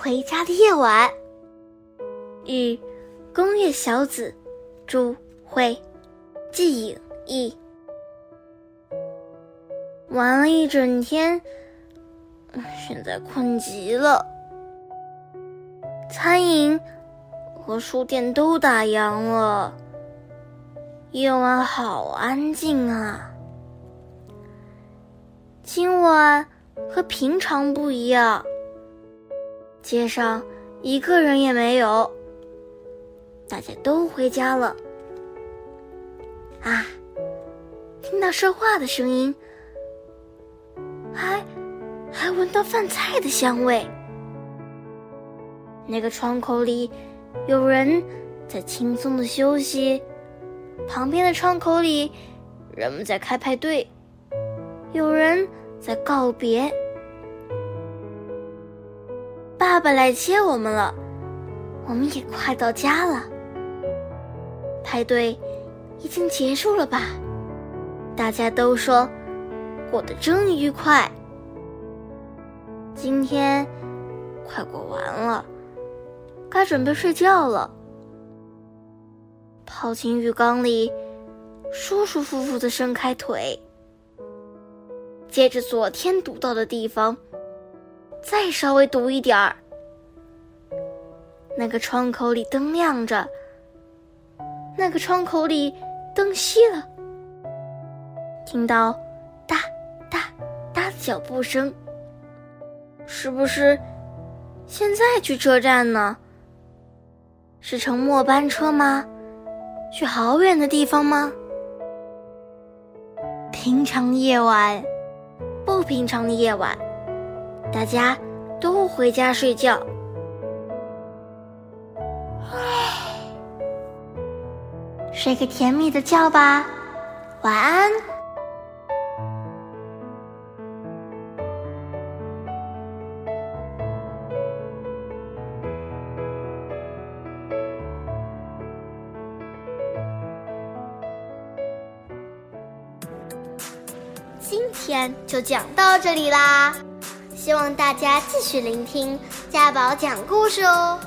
回家的夜晚。与宫月小子著会，季影一。玩了一整天，现在困极了。餐饮和书店都打烊了，夜晚好安静啊。今晚和平常不一样，街上一个人也没有，大家都回家了。啊，听到说话的声音。还还闻到饭菜的香味。那个窗口里有人在轻松的休息，旁边的窗口里人们在开派对，有人在告别。爸爸来接我们了，我们也快到家了。派对已经结束了吧？大家都说。过得真愉快。今天快过完了，该准备睡觉了。泡进浴缸里，舒舒服服的伸开腿，接着昨天堵到的地方，再稍微堵一点儿。那个窗口里灯亮着，那个窗口里灯熄了，听到哒哒哒的。脚步声，是不是现在去车站呢？是乘末班车吗？去好远的地方吗？平常夜晚，不平常的夜晚，大家都回家睡觉。睡个甜蜜的觉吧，晚安。今天就讲到这里啦，希望大家继续聆听家宝讲故事哦。